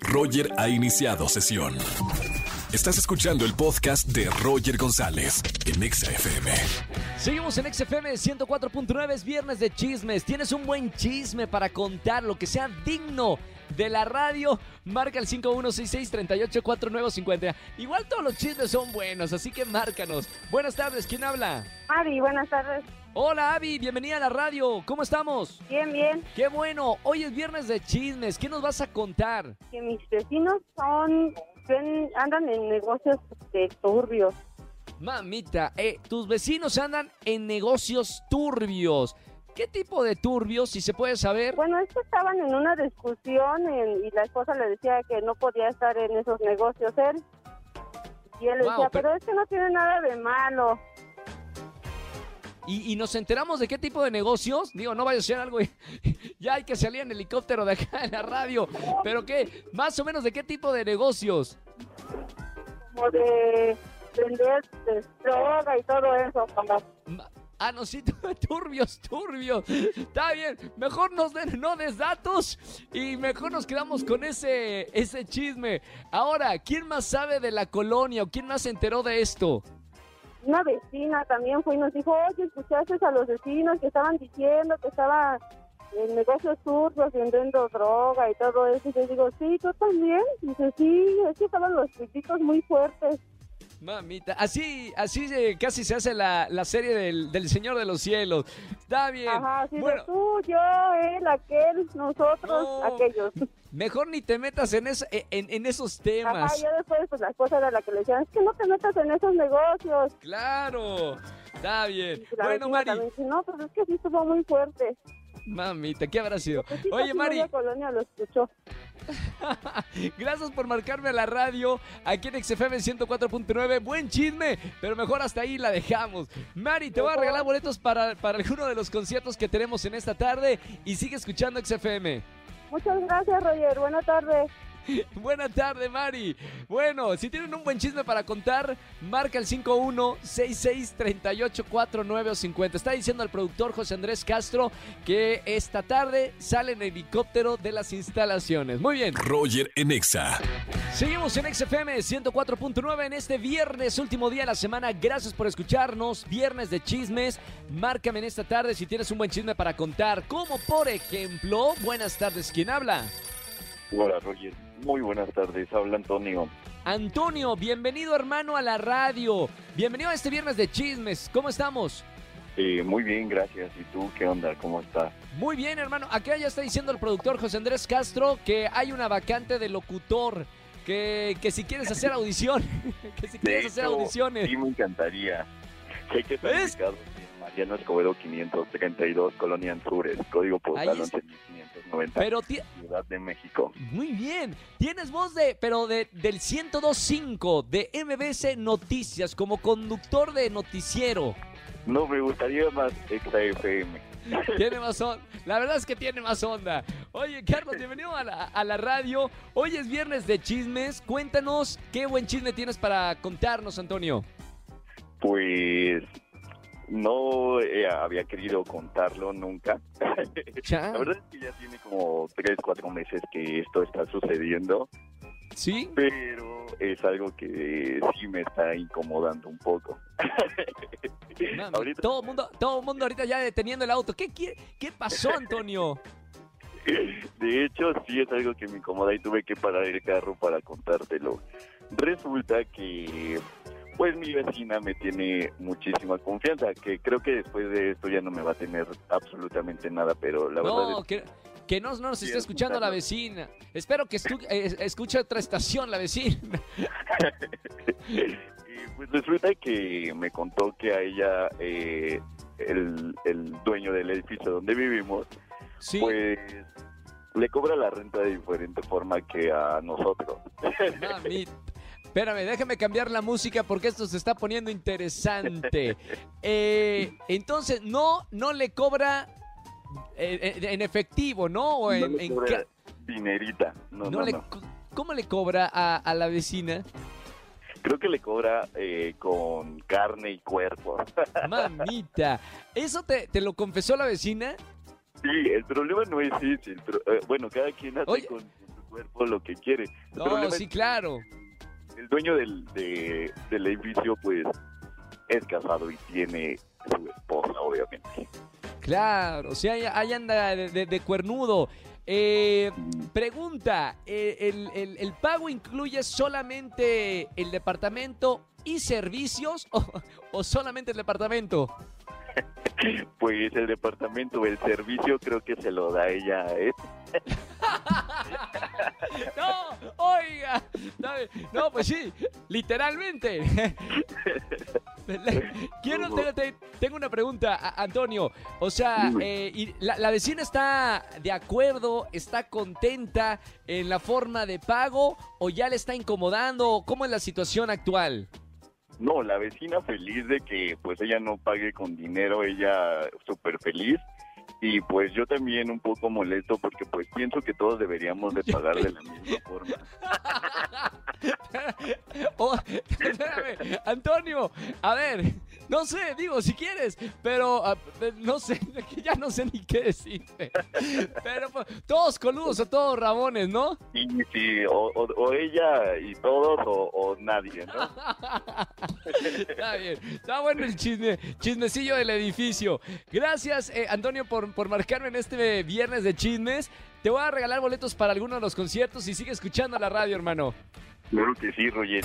Roger ha iniciado sesión. Estás escuchando el podcast de Roger González en Exa FM. Seguimos en XFM 104.9, es viernes de chismes. Tienes un buen chisme para contar, lo que sea digno de la radio. Marca el 5166-384950. Igual todos los chismes son buenos, así que márcanos. Buenas tardes, ¿quién habla? Ari, buenas tardes. Hola Avi, bienvenida a la radio. ¿Cómo estamos? Bien, bien. Qué bueno. Hoy es viernes de chismes. ¿Qué nos vas a contar? Que mis vecinos son, andan en negocios turbios. Mamita, eh, tus vecinos andan en negocios turbios. ¿Qué tipo de turbios, si se puede saber? Bueno, es que estaban en una discusión en- y la esposa le decía que no podía estar en esos negocios él. Y él le decía, pero- pero es que no tiene nada de malo. Y, y nos enteramos de qué tipo de negocios. Digo, no vaya a ser algo. ya hay que salir en helicóptero de acá en la radio. Pero qué, más o menos de qué tipo de negocios. Como de vender de droga y todo eso. Ah, no, sí, turbios, turbios. Está bien, mejor nos den, no des datos y mejor nos quedamos con ese, ese chisme. Ahora, ¿quién más sabe de la colonia o quién más se enteró de esto? Una vecina también fue y nos dijo, oye, ¿escuchaste a los vecinos que estaban diciendo que estaban en negocios turbios vendiendo droga y todo eso? Y yo digo, sí, ¿tú también? Dice, sí, es que estaban los crititos muy fuertes. Mamita, así, así casi se hace la, la serie del, del Señor de los Cielos. Está bien. Ajá, así bueno, tú, yo, él, aquel, nosotros, No. aquellos. mejor ni te metas en, es- en, en esos Ajá, temas. y ya después pues la esposa era la que le decía, es que no te metas en esos negocios. Claro, está bien. Bueno, Mari, también no, pues es que sí estuvo muy fuerte. Mamita, ¿qué habrá sido? Oye, Mari, colonia lo escuchó. Gracias por marcarme a la radio aquí en XFM 104.9. Buen chisme, pero mejor hasta ahí la dejamos. Mari, te voy a regalar boletos para, para alguno de los conciertos que tenemos en esta tarde y sigue escuchando XFM. Muchas gracias, Roger. Buenas tardes. Buena tarde, Mari. Bueno, si tienen un buen chisme para contar, marca el 51663849 o 50. Está diciendo el productor José Andrés Castro que esta tarde sale en helicóptero de las instalaciones. Muy bien. Roger en Exa. Seguimos en XFM 104.9 en este viernes, último día de la semana. Gracias por escucharnos. Viernes de chismes. Márcame en esta tarde si tienes un buen chisme para contar. Como por ejemplo, buenas tardes, ¿quién habla? Hola Roger, muy buenas tardes, habla Antonio. Antonio, bienvenido hermano a la radio. Bienvenido a este viernes de chismes. ¿Cómo estamos? Eh, muy bien, gracias. ¿Y tú qué onda? ¿Cómo estás? Muy bien, hermano. Acá ya está diciendo el productor José Andrés Castro que hay una vacante de locutor. Que, que si quieres hacer audición, que si quieres hacer audiciones. Sí, me encantaría. Que están ¿Ves? Mariano Escobedo 532, Colonia Anzures, código postal Ahí está. 11590, Pero Ciudad de México. muy bien. Tienes voz de, pero de, del 1025 de MBC Noticias como conductor de noticiero. No, me gustaría más Exa FM. Tiene más onda. La verdad es que tiene más onda. Oye, Carlos, bienvenido a la, a la radio. Hoy es viernes de chismes. Cuéntanos qué buen chisme tienes para contarnos, Antonio. Pues no eh, había querido contarlo nunca. ¿Ya? La verdad es que ya tiene como 3, 4 meses que esto está sucediendo. ¿Sí? pero es algo que sí me está incomodando un poco. Ahorita- todo el mundo, todo mundo ahorita ya deteniendo el auto. ¿Qué, qué, qué pasó, Antonio? De hecho, sí es algo que me incomoda y tuve que parar el carro para contártelo. Resulta que, pues mi vecina me tiene muchísima confianza, que creo que después de esto ya no me va a tener absolutamente nada, pero la verdad es que, que no, no nos Sí, esté escuchando la vecina. Espero que estu- eh, escuche otra estación la vecina. Y pues resulta que me contó que a ella, eh, el, el dueño del edificio donde vivimos, Sí, pues le cobra la renta de diferente forma que a nosotros. mami. Espérame, déjame cambiar la música porque esto se está poniendo interesante. Eh, entonces, no, no le cobra eh, en, en efectivo, ¿no? O en, No le cobra dinerita. No, no no, le ¿Cómo le cobra a, a la vecina? Creo que le cobra eh, con carne y cuerpo. Mamita, ¿eso te, te lo confesó la vecina? sí, el problema no es ese. pro- eh, bueno, cada quien hace Oye. con, su cuerpo lo que quiere. El No, sí, es- claro. El dueño del, de- del edificio, pues, es casado y tiene su esposa, obviamente. Claro, o sea, ahí, anda de, de- de cuernudo. Eh, pregunta, eh, el, el- el pago incluye solamente el departamento y servicios o, o solamente el departamento? Pues el departamento, el servicio, creo que se lo da ella a él. No, oiga. No, pues sí, literalmente. Quiero, tengo, te- tengo una pregunta, Antonio. O sea, eh, y la, la vecina está de acuerdo, está contenta en la forma de pago o ya le está incomodando. ¿Cómo es la situación actual? No, la vecina feliz de que pues ella no pague con dinero, ella súper feliz. Y pues yo también un poco molesto porque pues pienso que todos deberíamos de pagar de la misma forma. Oh, espérame, Antonio, a ver, no sé, digo, si quieres, pero ah, eh, no sé, ya no sé ni qué decirte. Pero pues, todos coludos o todos rabones, ¿no? Y sí, o, o- o ella y todos o, o nadie, ¿no? Está bien, está bueno el chisme, chismecillo del edificio. Gracias, eh, Antonio, por, por marcarme en este viernes de chismes. Te voy a regalar boletos para alguno de los conciertos y sigue escuchando la radio, hermano. Claro que sí, Roger.